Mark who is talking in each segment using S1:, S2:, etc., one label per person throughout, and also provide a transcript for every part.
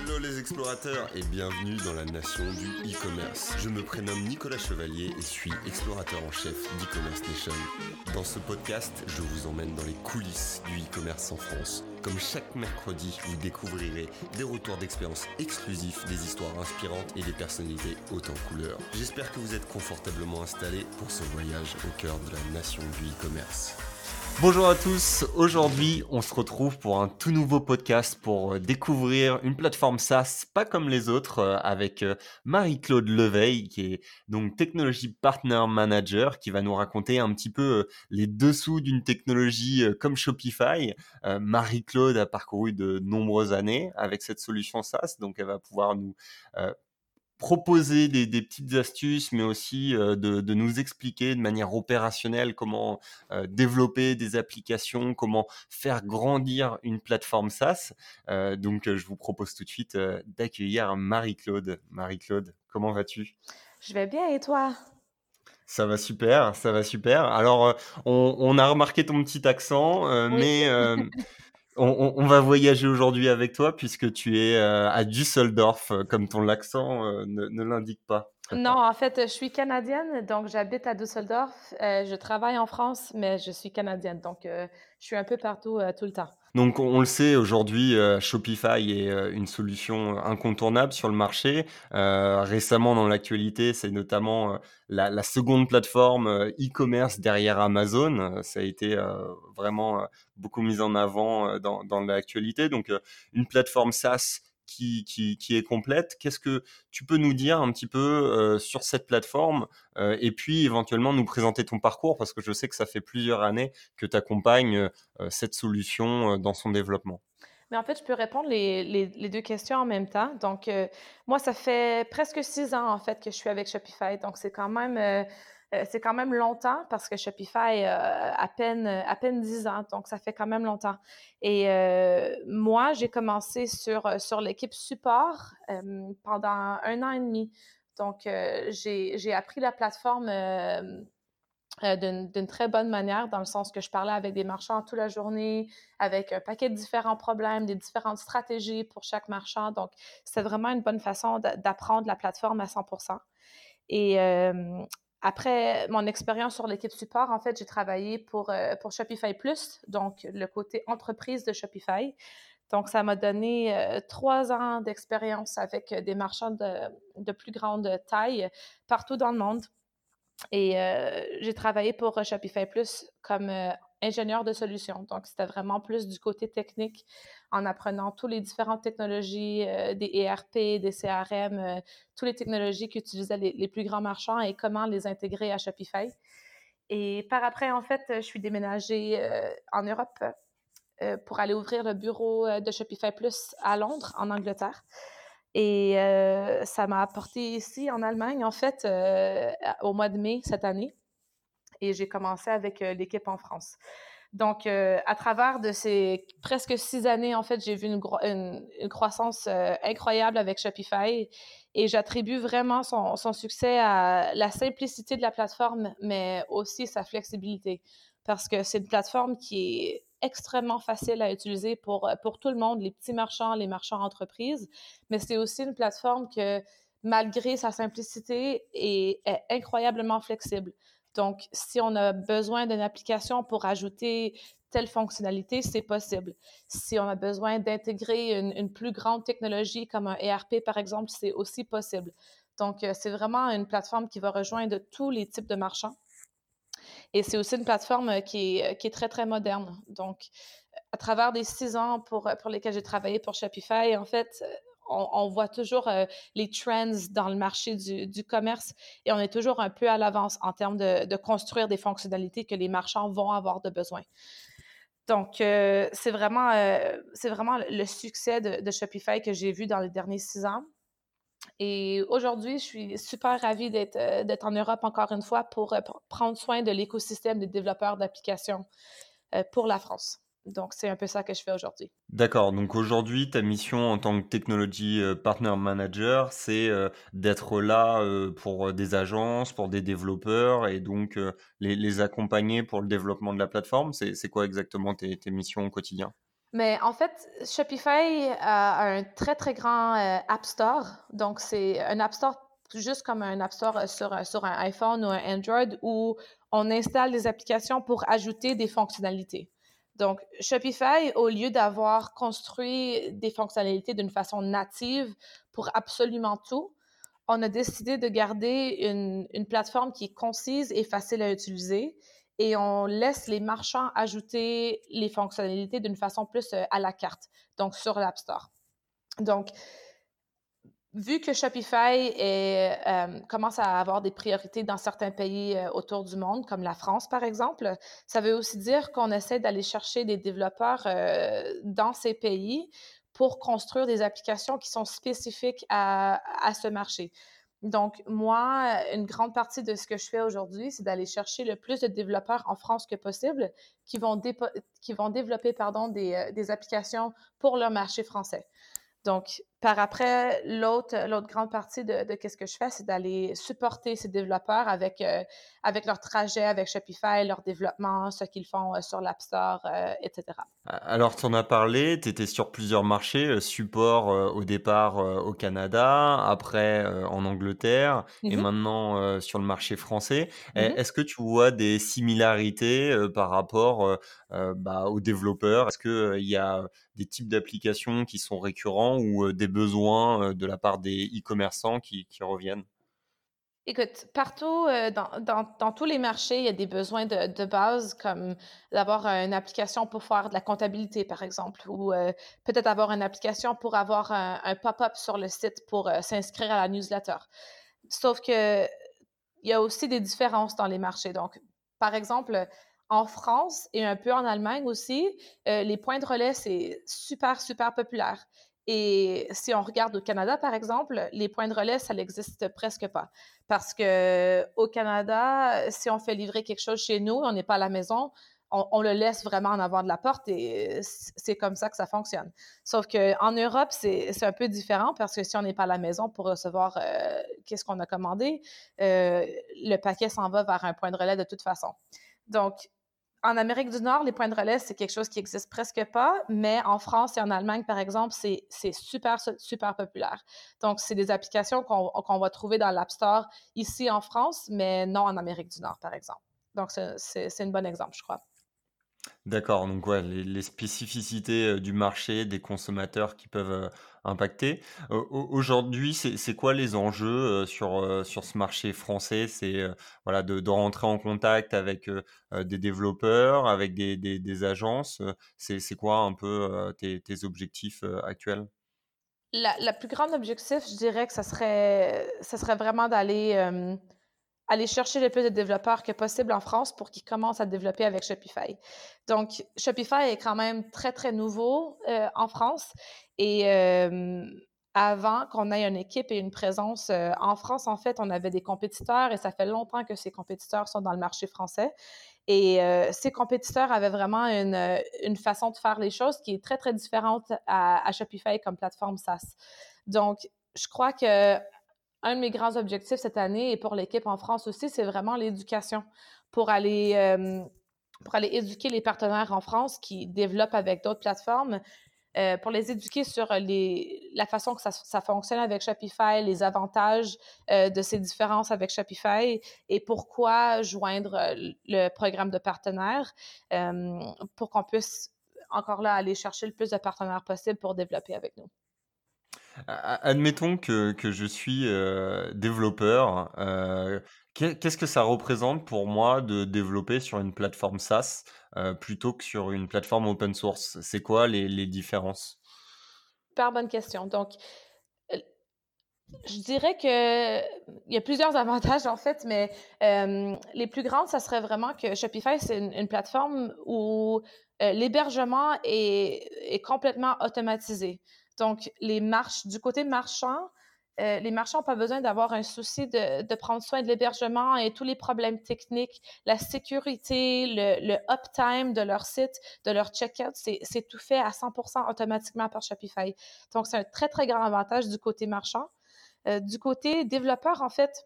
S1: Hello les explorateurs et bienvenue dans la nation du e-commerce. Je me prénomme Nicolas Chevalier et suis explorateur en chef d'e-commerce nation. Dans ce podcast, je vous emmène dans les coulisses du e-commerce en France. Comme chaque mercredi, vous découvrirez des retours d'expérience exclusifs, des histoires inspirantes et des personnalités hautes en couleurs. J'espère que vous êtes confortablement installés pour ce voyage au cœur de la nation du e-commerce. Bonjour à tous, aujourd'hui on se retrouve pour un tout nouveau podcast pour euh, découvrir une plateforme SaaS pas comme les autres euh, avec euh, Marie-Claude Leveil qui est donc Technology Partner Manager qui va nous raconter un petit peu les dessous d'une technologie comme Shopify. Marie-Claude a parcouru de nombreuses années avec cette solution SaaS donc elle va pouvoir nous proposer des, petites astuces, mais aussi de, de, nous expliquer de manière opérationnelle comment développer des applications, comment faire grandir une plateforme SaaS. donc, je vous propose tout de suite d'accueillir Marie-Claude. Marie-Claude, comment vas-tu?
S2: Je vais bien et toi?
S1: Ça va super, ça va super. Alors, on, on a remarqué ton petit accent, mais on, va voyager aujourd'hui avec toi puisque tu es euh, à Düsseldorf, euh, comme ton accent euh, ne, l'indique pas.
S2: Non, en fait, je suis canadienne, donc j'habite à Düsseldorf. je travaille en France, mais je suis canadienne, donc je suis un peu partout tout le temps.
S1: Donc on le sait aujourd'hui, euh, Shopify est euh, une solution incontournable sur le marché. Euh, récemment dans l'actualité, c'est notamment la, seconde plateforme e-commerce derrière Amazon. Ça a été vraiment beaucoup mis en avant dans, dans l'actualité. Donc une plateforme SaaS qui, est complète. Qu'est-ce que tu peux nous dire un petit peu euh, sur cette plateforme euh, et puis éventuellement nous présenter ton parcours? Parce que je sais que ça fait plusieurs années que tu accompagnes euh, cette solution dans son développement.
S2: Mais en fait, je peux répondre les, deux questions en même temps. Donc, moi, ça fait presque six ans en fait que je suis avec Shopify. Donc, c'est quand même c'est quand même longtemps parce que Shopify a à peine à peine 10 ans, donc ça fait quand même longtemps. Et euh, moi, j'ai commencé sur, sur l'équipe support euh, pendant un an et demi. Donc, j'ai appris la plateforme d'une très bonne manière, dans le sens que je parlais avec des marchands toute la journée, avec un paquet de différents problèmes, des différentes stratégies pour chaque marchand. Donc, c'est vraiment une bonne façon d'apprendre la plateforme à 100% Et après mon expérience sur l'équipe support, en fait, j'ai travaillé pour, euh, pour Shopify Plus, donc le côté entreprise de Shopify. Donc, ça m'a donné euh, trois ans d'expérience avec des marchands de, plus grande taille partout dans le monde. Et euh, j'ai travaillé pour Shopify Plus comme ingénieur de solutions. Donc, c'était vraiment plus du côté technique en apprenant toutes les différentes technologies, euh, des ERP, des CRM, euh, toutes les technologies qu'utilisaient les, les, plus grands marchands et comment les intégrer à Shopify. Et par après, en fait, je suis déménagée euh, en Europe pour aller ouvrir le bureau de Shopify Plus à Londres, en Angleterre. Et ça m'a apporté ici, en Allemagne, en fait, au mois de mai cette année et j'ai commencé avec euh, l'équipe en France. Donc, euh, à travers de ces presque six années, en fait, j'ai vu une, croissance euh, incroyable avec Shopify et j'attribue vraiment son, succès à la simplicité de la plateforme, mais aussi sa flexibilité. Parce que c'est une plateforme qui est extrêmement facile à utiliser pour, pour tout le monde, les petits marchands, les marchands entreprises, mais c'est aussi une plateforme que, malgré sa simplicité, est incroyablement flexible. Donc, si on a besoin d'une application pour ajouter telle fonctionnalité, c'est possible. Si on a besoin d'intégrer une, plus grande technologie comme un ERP, par exemple, c'est aussi possible. Donc, euh, c'est vraiment une plateforme qui va rejoindre tous les types de marchands. Et c'est aussi une plateforme euh, qui est, qui est, très, très moderne. Donc, à travers des six ans pour, pour lesquels j'ai travaillé pour Shopify, en fait, on, voit toujours euh, les trends dans le marché du, commerce et on est toujours un peu à l'avance en termes de, construire des fonctionnalités que les marchands vont avoir de besoin. Donc, euh, c'est vraiment, euh, vraiment le succès de, Shopify que j'ai vu dans les derniers six ans. Et aujourd'hui, je suis super ravie d'être en Europe encore une fois pour prendre soin de l'écosystème des développeurs d'applications pour la France. Donc, c'est un peu ça que je fais aujourd'hui.
S1: D'accord. Donc, aujourd'hui, ta mission en tant que Technology euh, Partner Manager, c'est euh, d'être là euh, pour des agences, pour des développeurs et donc les, accompagner pour le développement de la plateforme. C'est quoi exactement tes, missions au quotidien?
S2: Mais en fait, Shopify a un très, très grand App Store. Donc, c'est un App Store juste comme un App Store sur, sur un iPhone ou un Android où on installe des applications pour ajouter des fonctionnalités. Donc, Shopify, au lieu d'avoir construit des fonctionnalités d'une façon native pour absolument tout, on a décidé de garder une, plateforme qui est concise et facile à utiliser et on laisse les marchands ajouter les fonctionnalités d'une façon plus euh, à la carte, donc sur l'App Store. Vu que Shopify euh, commence à avoir des priorités dans certains pays euh, autour du monde, comme la France par exemple, ça veut aussi dire qu'on essaie d'aller chercher des développeurs euh, dans ces pays pour construire des applications qui sont spécifiques à, ce marché. Donc, moi, une grande partie de ce que je fais aujourd'hui, c'est d'aller chercher le plus de développeurs en France que possible qui vont, développer pardon, des, des applications pour le marché français. Donc, par après, l'autre, l'autre grande partie de, de ce que je fais, c'est d'aller supporter ces développeurs avec, euh, avec leur trajet avec Shopify, leur développement, ce qu'ils font euh, sur l'App Store, euh, etc.
S1: Alors, tu en as parlé, tu étais sur plusieurs marchés, support au départ au Canada, après en Angleterre et mm-hmm. maintenant sur le marché français. Mm-hmm. Est-ce que tu vois des similarités par rapport bah, aux développeurs? Est-ce qu'il y a des types d'applications qui sont récurrents ou des besoins de la part des e-commerçants qui, reviennent?
S2: Écoute, partout, dans, tous les marchés, il y a des besoins de, base, comme d'avoir une application pour faire de la comptabilité, par exemple, ou peut-être avoir une application pour avoir un, pop-up sur le site pour s'inscrire à la newsletter. Sauf que il y a aussi des différences dans les marchés. Donc, par exemple, en France et un peu en Allemagne aussi, les points de relais, c'est super, super populaire. Et si on regarde au Canada, par exemple, les points de relais, ça n'existe presque pas. Parce que au Canada, si on fait livrer quelque chose chez nous, on n'est pas à la maison, on, le laisse vraiment en avant de la porte et c'est comme ça que ça fonctionne. Sauf qu'en Europe, c'est un peu différent parce que si on n'est pas à la maison pour recevoir euh, qu'est-ce qu'on a commandé, euh, le paquet s'en va vers un point de relais de toute façon. Donc, en Amérique du Nord, les points de relais, c'est quelque chose qui existe presque pas, mais en France et en Allemagne, par exemple, c'est super, super populaire. Donc, c'est des applications qu'on va trouver dans l'App Store ici en France, mais non en Amérique du Nord, par exemple. Donc, c'est un bon exemple, je crois.
S1: D'accord, donc ouais, les, spécificités euh, du marché, des consommateurs qui peuvent euh, impacter. aujourd'hui, c'est quoi les enjeux euh, sur, sur ce marché français? C'est voilà, de, rentrer en contact avec des développeurs, avec des, agences. C'est quoi un peu tes, objectifs actuels?
S2: La, plus grande objectif, je dirais que ça serait, ça serait vraiment d'aller aller chercher le plus de développeurs que possible en France pour qu'ils commencent à développer avec Shopify. Donc, Shopify est quand même très, très nouveau euh, en France. Et euh, avant qu'on ait une équipe et une présence euh, en France, en fait, on avait des compétiteurs et ça fait longtemps que ces compétiteurs sont dans le marché français. Et ces compétiteurs avaient vraiment une, une, façon de faire les choses qui est très, très différente à, à Shopify comme plateforme SaaS. Donc, je crois que un de mes grands objectifs cette année et pour l'équipe en France aussi, c'est vraiment l'éducation pour aller, euh, pour aller éduquer les partenaires en France qui développent avec d'autres plateformes, euh, pour les éduquer sur les, la façon que ça, ça fonctionne avec Shopify, les avantages euh, de ces différences avec Shopify et pourquoi joindre le programme de partenaires pour qu'on puisse encore là aller chercher le plus de partenaires possible pour développer avec nous.
S1: Admettons que, que je suis euh, développeur. Euh, qu'est-ce que ça représente pour moi de développer sur une plateforme SaaS euh, plutôt que sur une plateforme open source? C'est quoi les, les différences?
S2: Super bonne question. Donc, je dirais que il y a plusieurs avantages en fait, mais les plus grandes, ça serait vraiment que Shopify, c'est une, plateforme où l'hébergement est, est complètement automatisé. Donc, les marches, du côté marchand, euh, les marchands n'ont pas besoin d'avoir un souci de, prendre soin de l'hébergement et tous les problèmes techniques, la sécurité, le, uptime de leur site, de leur checkout, c'est tout fait à 100% automatiquement par Shopify. Donc, c'est un très, très grand avantage du côté marchand. Euh, du côté développeur, en fait,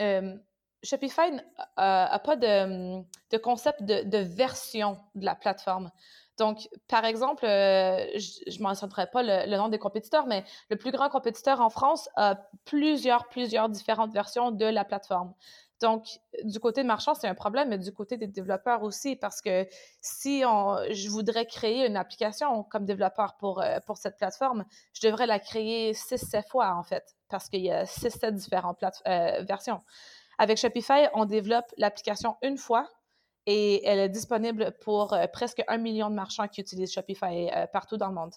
S2: euh, Shopify n'a pas de, concept de, version de la plateforme. Donc, par exemple, je ne mentionnerai pas le, nom des compétiteurs, mais le plus grand compétiteur en France a plusieurs, plusieurs différentes versions de la plateforme. Donc, du côté marchand, c'est un problème, mais du côté des développeurs aussi, parce que si on, je voudrais créer une application comme développeur pour, euh, pour cette plateforme, je devrais la créer 6-7 fois, en fait, parce qu'il y a 6-7 différentes euh, versions. Avec Shopify, on développe l'application une fois et elle est disponible pour euh, presque un million de marchands qui utilisent Shopify partout dans le monde.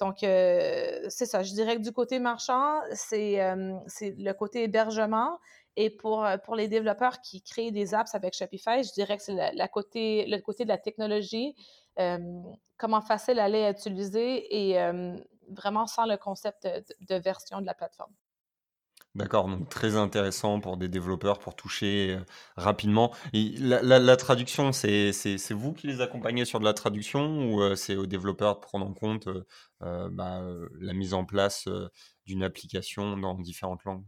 S2: Donc, c'est ça. Je dirais que du côté marchand, c'est le côté hébergement et pour, euh, pour les développeurs qui créent des apps avec Shopify, je dirais que c'est la, côté, le côté de la technologie, euh, comment facile elle est à utiliser et euh, vraiment sans le concept de, version de la plateforme.
S1: D'accord, donc très intéressant pour des développeurs pour toucher rapidement. Et la, traduction, c'est vous qui les accompagnez sur de la traduction ou c'est aux développeurs de prendre en compte bah, la mise en place d'une application dans différentes langues?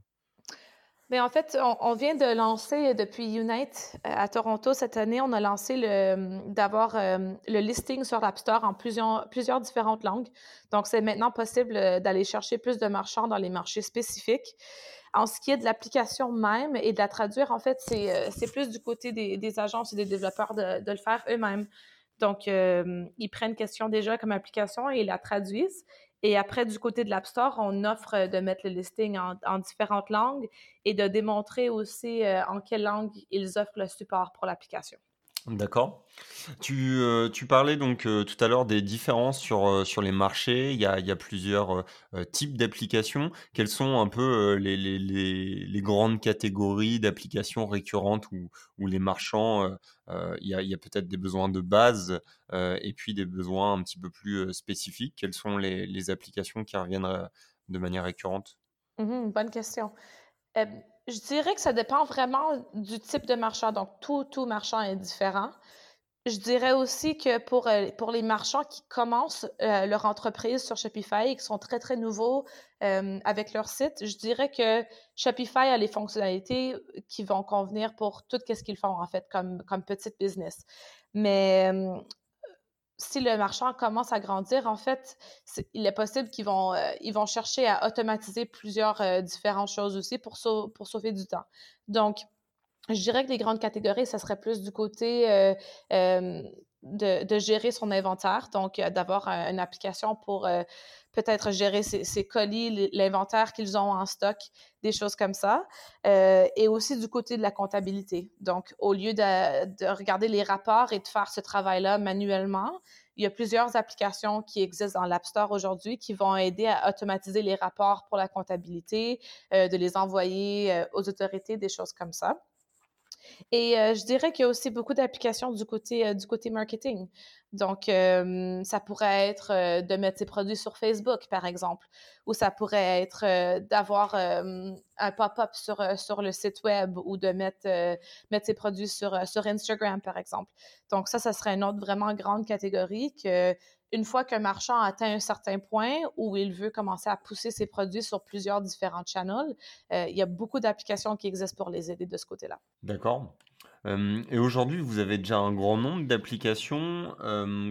S2: Bien, en fait, on, vient de lancer depuis Unite euh, à Toronto cette année, on a lancé le, d'avoir euh, le listing sur l'App Store en plusieurs, plusieurs différentes langues. Donc, c'est maintenant possible euh, d'aller chercher plus de marchands dans les marchés spécifiques. En ce qui est de l'application même et de la traduire, en fait, c'est, plus du côté des, agences et des développeurs de le faire eux-mêmes. Donc, ils prennent question déjà comme application et la traduisent. Et après, du côté de l'App Store, on offre euh, de mettre le listing en, différentes langues et de démontrer aussi euh, en quelle langue ils offrent le support pour l'application.
S1: D'accord. Tu, euh, tu parlais donc tout à l'heure des différences sur, sur les marchés. Il y a, il y a plusieurs types d'applications. Quelles sont un peu les, les, grandes catégories d'applications récurrentes où, les marchands, il y a, a peut-être des besoins de base et puis des besoins un petit peu plus spécifiques? Quelles sont les, les applications qui reviennent de manière récurrente?
S2: Mmh bonne question. Je dirais que ça dépend vraiment du type de marchand. Donc, tout, tout marchand est différent. Je dirais aussi que pour, euh, pour les marchands qui commencent euh, leur entreprise sur Shopify et qui sont très, très nouveaux euh, avec leur site, je dirais que Shopify a les fonctionnalités qui vont convenir pour tout ce qu'ils font, en fait, comme, comme petite business. Mais si le marchand commence à grandir, en fait, il est possible qu'ils vont, euh, vont chercher à automatiser plusieurs euh, différentes choses aussi pour, pour sauver du temps. Donc, je dirais que les grandes catégories, ça serait plus du côté euh, de, gérer son inventaire, donc d'avoir une application pour peut-être gérer ses, colis, l'inventaire qu'ils ont en stock, des choses comme ça. et aussi du côté de la comptabilité. Donc, au lieu de, regarder les rapports et de faire ce travail-là manuellement, il y a plusieurs applications qui existent dans l'App Store aujourd'hui qui vont aider à automatiser les rapports pour la comptabilité, de les envoyer aux autorités, des choses comme ça. Et je dirais qu'il y a aussi beaucoup d'applications du côté, du côté marketing. Donc, ça pourrait être de mettre ses produits sur Facebook, par exemple, ou ça pourrait être d'avoir un pop-up sur, sur le site web ou de mettre, mettre ses produits sur, sur Instagram, par exemple. Donc, ça, ça serait une autre vraiment grande catégorie que une fois qu'un marchand atteint un certain point où il veut commencer à pousser ses produits sur plusieurs différents channels, il y a beaucoup d'applications qui existent pour les aider de ce côté-là.
S1: D'accord et aujourd'hui, vous avez déjà un grand nombre d'applications.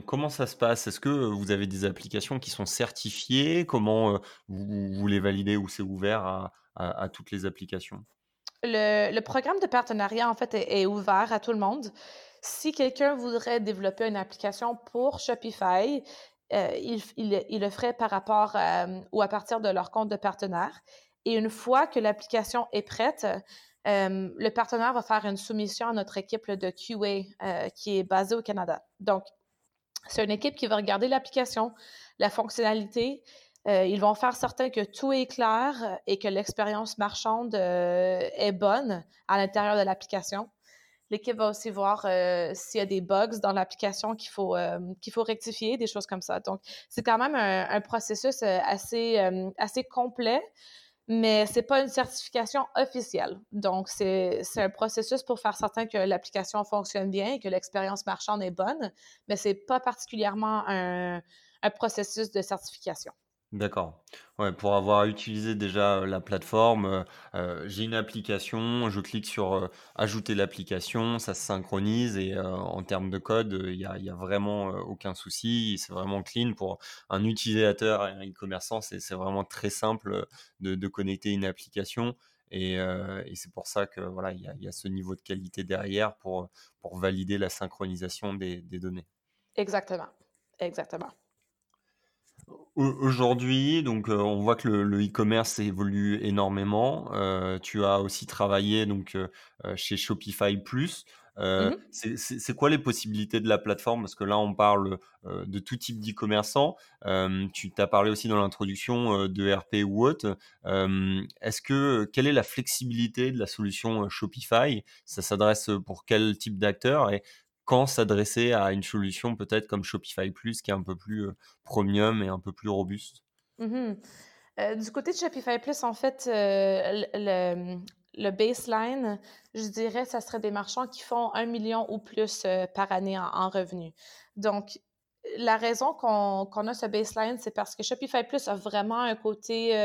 S1: comment ça se passe? Est-ce que vous avez des applications qui sont certifiées? Comment vous, les validez ou c'est ouvert à, toutes les applications?
S2: Le, programme de partenariat, en fait, est, ouvert à tout le monde. Si quelqu'un voudrait développer une application pour Shopify, il, il, le ferait par rapport ou à partir de leur compte de partenaire. Et une fois que l'application est prête, le partenaire va faire une soumission à notre équipe de QA euh, qui est basée au Canada. Donc, c'est une équipe qui va regarder l'application, la fonctionnalité. Euh, ils vont faire certain que tout est clair et que l'expérience marchande euh, est bonne à l'intérieur de l'application. L'équipe va aussi voir s'il y a des bugs dans l'application qu'il faut, qu'il faut rectifier, des choses comme ça. Donc, c'est quand même un, un processus assez, assez complet mais ce n'est pas une certification officielle. Donc, c'est un processus pour faire certain que l'application fonctionne bien et que l'expérience marchande est bonne, mais ce n'est pas particulièrement un, processus de certification.
S1: D'accord. Ouais, pour avoir utilisé déjà, la plateforme, j'ai une application, je clique sur, ajouter l'application, ça se synchronise et en termes de code, il y a vraiment, aucun souci. C'est vraiment clean pour un utilisateur et un e-commerçant, c'est vraiment très simple, de de connecter une application et et c'est pour ça que voilà, il y a il y a ce niveau de qualité derrière pour, pour valider la synchronisation des des données.
S2: Exactement, exactement.
S1: Au aujourd'hui, donc, heu, on voit que le e-commerce évolue énormément. Heu, tu as aussi travaillé donc, heu, chez Shopify Plus.
S2: Mmh
S1: c'est quoi les possibilités de la plateforme? Parce que là, on parle, de tout type d'e-commerçant. Hem, tu tu as parlé aussi dans l'introduction, heu, d'ERP ou autre. Est-ce que quelle est la flexibilité de la solution, Shopify? Ça s'adresse, pour quel type d'acteur? Et quand s'adresser à une solution peut-être comme Shopify Plus qui est un peu plus, heu, premium et un peu plus robuste?
S2: Mmh Heu, du côté de Shopify Plus, en fait, heu, le baseline, je dirais, ça serait des marchands qui font un million ou plus, par année en en revenus. Donc, la raison qu'on a ce baseline, c'est parce que Shopify Plus a vraiment un côté,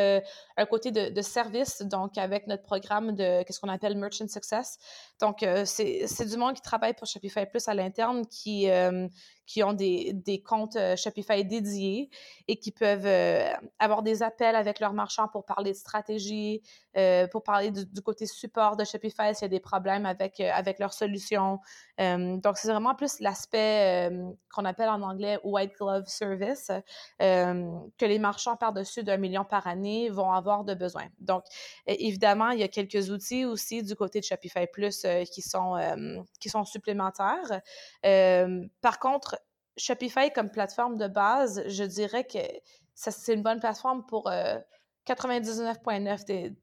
S2: un côté de service, donc avec notre programme de qu'est-ce qu'on appelle Merchant Success. Donc, heu, c'est du monde qui travaille pour Shopify Plus à l'interne qui, hem, qui ont des des comptes, heu, Shopify dédiés et qui peuvent, heu, avoir des appels avec leurs marchands pour parler de stratégie, euh, pour parler du, côté support de Shopify s'il y a des problèmes avec, euh, avec leur solution. Euh, donc, c'est vraiment plus l'aspect euh, qu'on appelle en anglais white glove service euh, que les marchands par-dessus d'un million par année vont avoir de besoin. Donc, évidemment, il y a quelques outils aussi du côté de Shopify Plus euh, qui, sont, qui sont supplémentaires. par contre, Shopify comme plateforme de base, je dirais que c'est une bonne plateforme pour euh, 99,9 des,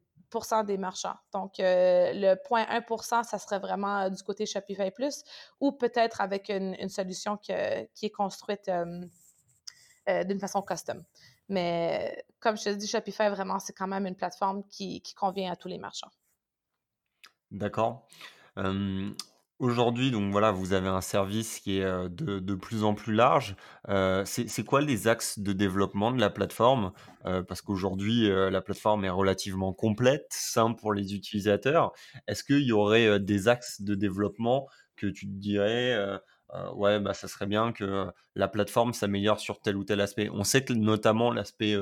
S2: des marchands. Donc, euh, le 0,1% ça serait vraiment euh, du côté Shopify Plus ou peut-être avec une, solution qui est construite euh, euh, d'une façon custom. Mais comme je te dis, Shopify, vraiment, c'est quand même une plateforme qui convient à tous les marchands.
S1: D'accord. Aujourd'hui, donc voilà, vous avez un service qui est, de plus en plus large. C'est quoi les axes de développement de la plateforme? Parce qu'aujourd'hui, la plateforme est relativement complète, simple pour les utilisateurs. Est-ce qu'il y aurait, des axes de développement que tu te dirais, «Ouais, bah, ça serait bien que la plateforme s'améliore sur tel ou tel aspect»? On sait que notamment l'aspect,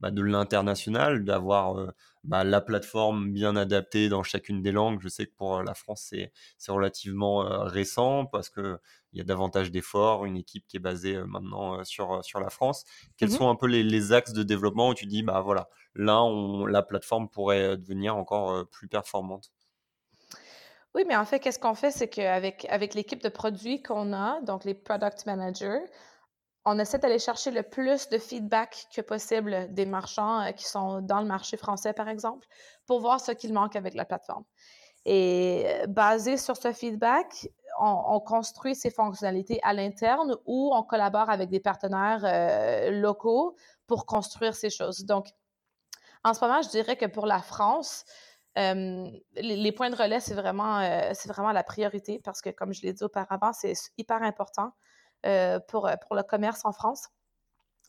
S1: bah, de l'international, d'avoir, bah, la plateforme bien adaptée dans chacune des langues. Je sais que pour la France, c'est, c'est relativement euh, récent parce qu'il y a davantage d'efforts, une équipe qui est basée euh, maintenant euh, sur, sur la France. Quels
S2: Mm -hmm.
S1: sont un peu les, les, axes de développement où tu dis, bah voilà, là, on, la plateforme pourrait devenir encore plus performante?
S2: Oui, mais en fait, qu'est-ce qu'on fait, c'est qu'avec avec l'équipe de produits qu'on a, donc les product managers, on essaie d'aller chercher le plus de feedback que possible des marchands euh, qui sont dans le marché français, par exemple, pour voir ce qu'il manque avec la plateforme. Et euh, basé sur ce feedback, on, on construit ces fonctionnalités à l'interne ou on collabore avec des partenaires euh, locaux pour construire ces choses. Donc, en ce moment, je dirais que pour la France, les, points de relais, c'est vraiment, la priorité parce que, comme je l'ai dit auparavant, c'est hyper important pour, pour le commerce en France.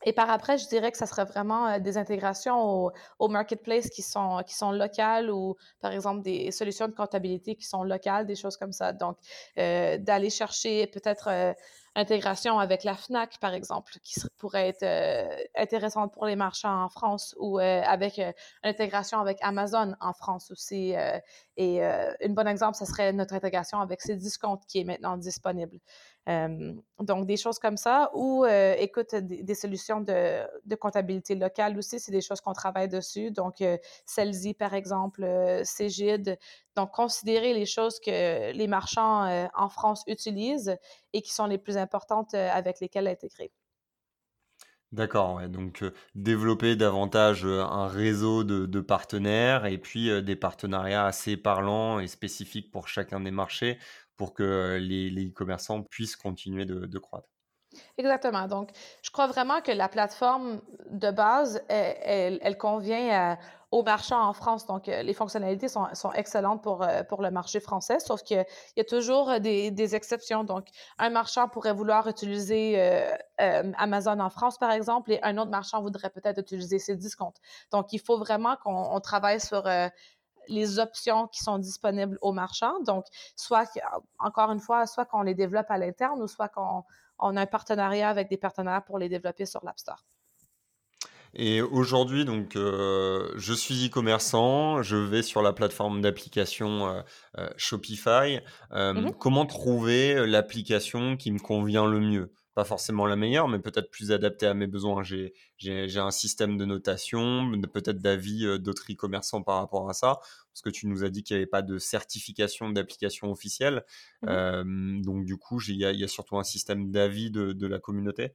S2: Et par après, je dirais que ça serait vraiment euh, des intégrations au, au, marketplace qui sont, qui sont locales ou, par exemple, des solutions de comptabilité qui sont locales, des choses comme ça. Donc, euh, d'aller chercher peut-être euh, intégration avec la FNAC, par exemple, qui pourrait être euh, intéressante pour les marchands en France ou euh, avec euh, intégration avec Amazon en France aussi. Euh, et euh, un bon exemple, ce serait notre intégration avec Cdiscount qui est maintenant disponible. Donc, des choses comme ça. Ou, écoute, des, solutions de, comptabilité locale aussi, c'est des choses qu'on travaille dessus. Donc, euh, Celsi, par exemple, Cégide. Donc, considérer les choses que les marchands en France utilisent et qui sont les plus importantes avec lesquelles intégrer.
S1: D'accord, donc développer davantage un réseau de, partenaires et puis des partenariats assez parlants et spécifiques pour chacun des marchés pour que les les e-commerçants puissent continuer de, croître.
S2: Exactement. Donc, je crois vraiment que la plateforme de base, elle, elle, convient à, aux marchands en France. Donc, les fonctionnalités sont, excellentes pour, pour le marché français, sauf qu'il y a toujours des, exceptions. Donc, un marchand pourrait vouloir utiliser Amazon en France, par exemple, et un autre marchand voudrait peut-être utiliser ses discounts. Donc, il faut vraiment qu'on travaille sur les options qui sont disponibles aux marchands. Donc, soit, encore une fois, soit qu'on les développe à l'interne ou soit qu'on a un partenariat avec des partenaires pour les développer sur l'App Store.
S1: Et aujourd'hui, donc, euh, je suis e-commerçant, je vais sur la plateforme d'application euh, euh, Shopify. Mmh comment trouver l'application qui me convient le mieux? Pas forcément la meilleure, mais peut-être plus adaptée à mes besoins. J'ai, un système de notation, peut-être d'avis d'autres e-commerçants par rapport à ça, parce que tu nous as dit qu'il n'y avait pas de certification d'application officielle. Mmh donc, du coup, il y, a surtout un système d'avis de, la communauté.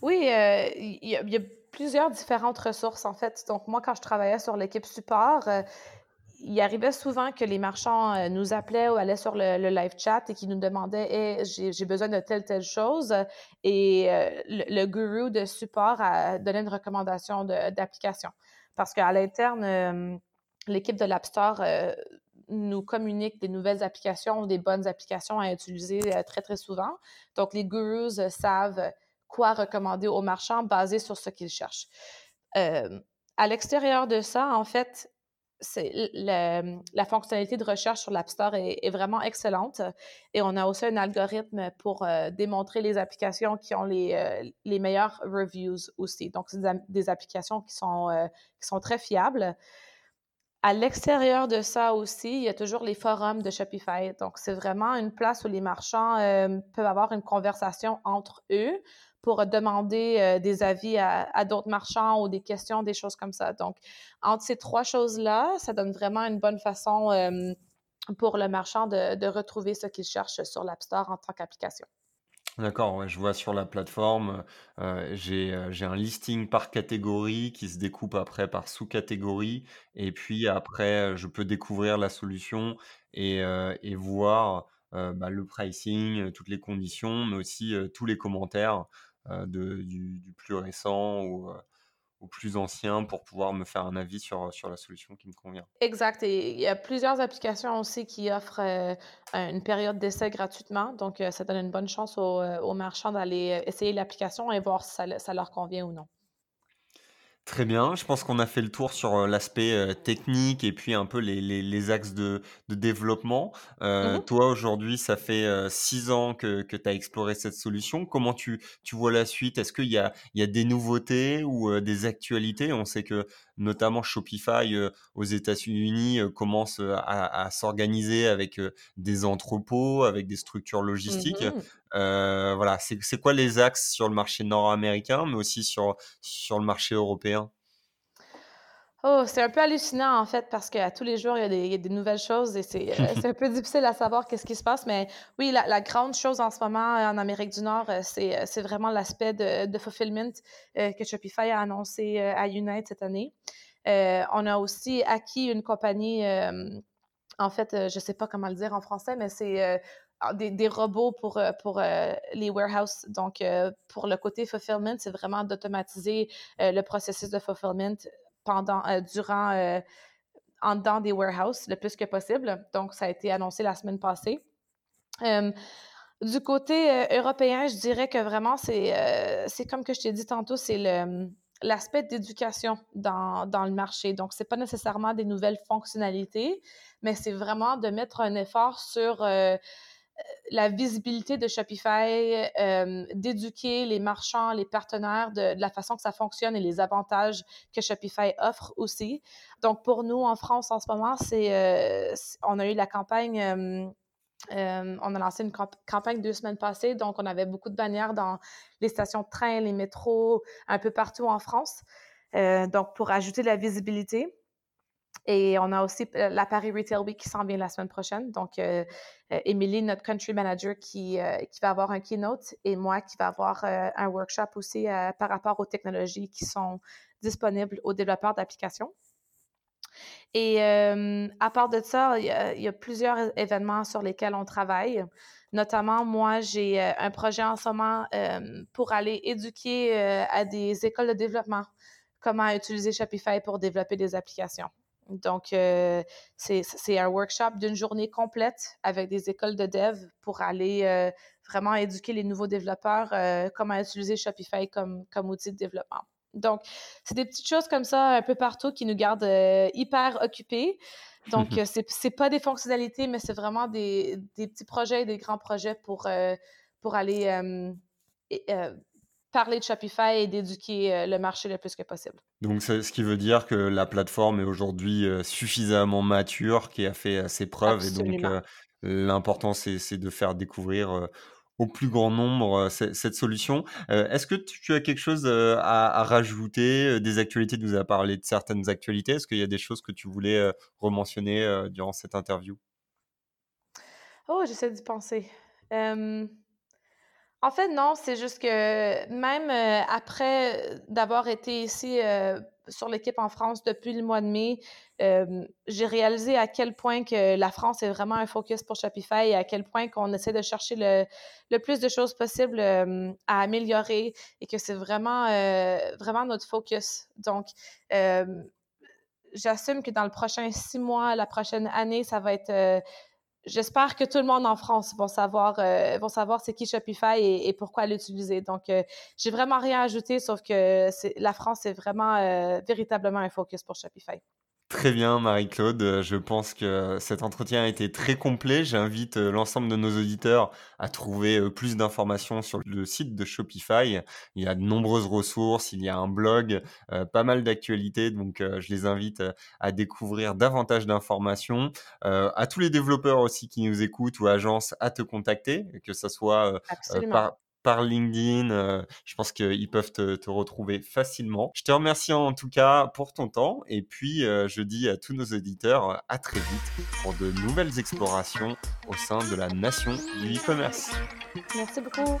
S2: Oui, il y, a plusieurs différentes ressources, en fait. Donc, moi, quand je travaillais sur l'équipe support, euh, il arrivait souvent que les marchands euh, nous appelaient ou allaient sur le, live chat et qui nous demandaient j'ai besoin de telle, telle chose. Et euh, le, guru de support a donné une recommandation d'application. Parce qu'à l'interne, l'équipe de l'App Store nous communique des nouvelles applications, des bonnes applications à utiliser très, très souvent. Donc, les gurus savent quoi recommander aux marchands basé sur ce qu'ils cherchent. Euh, à l'extérieur de ça, en fait, la, la, fonctionnalité de recherche sur l'App Store est, vraiment excellente et on a aussi un algorithme pour euh, démontrer les applications qui ont les, euh, les meilleures reviews aussi. Donc, c'est des, applications qui sont, qui sont très fiables. À l'extérieur de ça aussi, il y a toujours les forums de Shopify. Donc, c'est vraiment une place où les marchands peuvent avoir une conversation entre eux pour demander euh, des avis à, d'autres marchands ou des questions, des choses comme ça. Donc, entre ces trois choses-là, ça donne vraiment une bonne façon euh, pour le marchand de, retrouver ce qu'il cherche sur l'App Store en tant qu'application.
S1: D'accord, je vois sur la plateforme, euh, j'ai un listing par catégorie qui se découpe après par sous-catégorie et puis après, je peux découvrir la solution et, voir bah, le pricing, toutes les conditions, mais aussi tous les commentaires de, du, plus récent ou euh, au plus ancien pour pouvoir me faire un avis sur, la solution qui me convient.
S2: Exact. Il y a plusieurs applications aussi qui offrent euh, une période d'essai gratuitement. Donc, ça donne une bonne chance aux, marchands d'aller essayer l'application et voir si ça, leur convient ou non.
S1: Très bien, je pense qu'on a fait le tour sur l'aspect technique et puis un peu les, axes de, développement. Mmh toi, aujourd'hui, ça fait six ans que, tu as exploré cette solution. Comment tu, vois la suite? Est-ce qu'il y a, y a des nouveautés ou des actualités? On sait que notamment Shopify aux États-Unis commence à, s'organiser avec des entrepôts, avec des structures logistiques. Mmh voilà, c'est quoi les axes sur le marché nord-américain, mais aussi sur, sur le marché européen?
S2: Oh, c'est un peu hallucinant en fait parce qu'à tous les jours, il y, a des, nouvelles choses et c'est un peu difficile à savoir qu'est-ce qui se passe. Mais oui, la, grande chose en ce moment en Amérique du Nord, c'est vraiment l'aspect de, fulfillment que Shopify a annoncé à Unite cette année. On a aussi acquis une compagnie, en fait, je ne sais pas comment le dire en français, mais c'est des, robots pour, les warehouses. Donc, pour le côté fulfillment, c'est vraiment d'automatiser le processus de fulfillment pendant, durant, en dedans des warehouses le plus que possible. Donc, ça a été annoncé la semaine passée. du côté européen, je dirais que vraiment, c'est comme que je t'ai dit tantôt, c'est le l'aspect d'éducation dans, dans, le marché. Donc, ce n'est pas nécessairement des nouvelles fonctionnalités, mais c'est vraiment de mettre un effort sur la visibilité de Shopify, euh, d'éduquer les marchands, les partenaires de, la façon que ça fonctionne et les avantages que Shopify offre aussi. Donc, pour nous, en France, en ce moment, c'est, euh, on a eu la campagne, euh, on a lancé une campagne deux semaines passées, donc on avait beaucoup de bannières dans les stations de train, les métros, un peu partout en France. donc, pour ajouter de la visibilité. Et on a aussi euh, la Paris Retail Week qui s'en vient la semaine prochaine. Donc, euh, euh Émilie, notre country manager, qui, euh, qui va avoir un keynote et moi qui va avoir un workshop aussi par rapport aux technologies qui sont disponibles aux développeurs d'applications. Et à part de ça, il y, a, plusieurs événements sur lesquels on travaille. Notamment, moi, j'ai un projet en ce moment pour aller éduquer à des écoles de développement comment utiliser Shopify pour développer des applications. Donc, c'est un workshop d'une journée complète avec des écoles de dev pour aller vraiment éduquer les nouveaux développeurs comment utiliser Shopify comme outil de développement. Donc, c'est des petites choses comme ça un peu partout qui nous gardent hyper occupés. Donc, c'est pas des fonctionnalités, mais c'est vraiment des, des, petits projets et des grands projets pour, pour aller parler de Shopify et d'éduquer euh, le marché le plus que possible.
S1: Donc, ce qui veut dire que la plateforme est aujourd'hui euh, suffisamment mature, qui a fait euh, ses preuves, et donc l'important, c'est de faire découvrir au plus grand nombre cette solution. Est-ce que tu as quelque chose à, rajouter, des actualités? Tu nous as parlé de certaines actualités. Est-ce qu'il y a des choses que tu voulais rementionner durant cette interview?
S2: Oh, j'essaie d'y penser. En fait, non, c'est juste que même euh, après d'avoir été ici euh, sur l'équipe en France depuis le mois de mai, euh, j'ai réalisé à quel point que la France est vraiment un focus pour Shopify et à quel point qu'on essaie de chercher le, le, plus de choses possibles à améliorer et que c'est vraiment, vraiment notre focus. Donc, j'assume que dans le prochain six mois, la prochaine année, ça va être j'espère que tout le monde en France va savoir, euh, savoir c'est qui Shopify et, pourquoi l'utiliser. Donc, euh, j'ai vraiment rien à ajouter, sauf que la France est vraiment euh, véritablement un focus pour Shopify.
S1: Très bien, Marie-Claude. Euh, je pense que cet entretien a été très complet. J'invite euh, l'ensemble de nos auditeurs à trouver euh, plus d'informations sur le site de Shopify. Il y a de nombreuses ressources, il y a un blog, pas mal d'actualités. Donc, je les invite à découvrir davantage d'informations. à tous les développeurs aussi qui nous écoutent ou agences à te contacter, que ce soit par, par LinkedIn. Euh, je pense qu'ils peuvent te, retrouver facilement. Je te remercie en tout cas pour ton temps et puis euh, je dis à tous nos auditeurs à très vite pour de nouvelles explorations au sein de la nation du e-commerce.
S2: Merci beaucoup.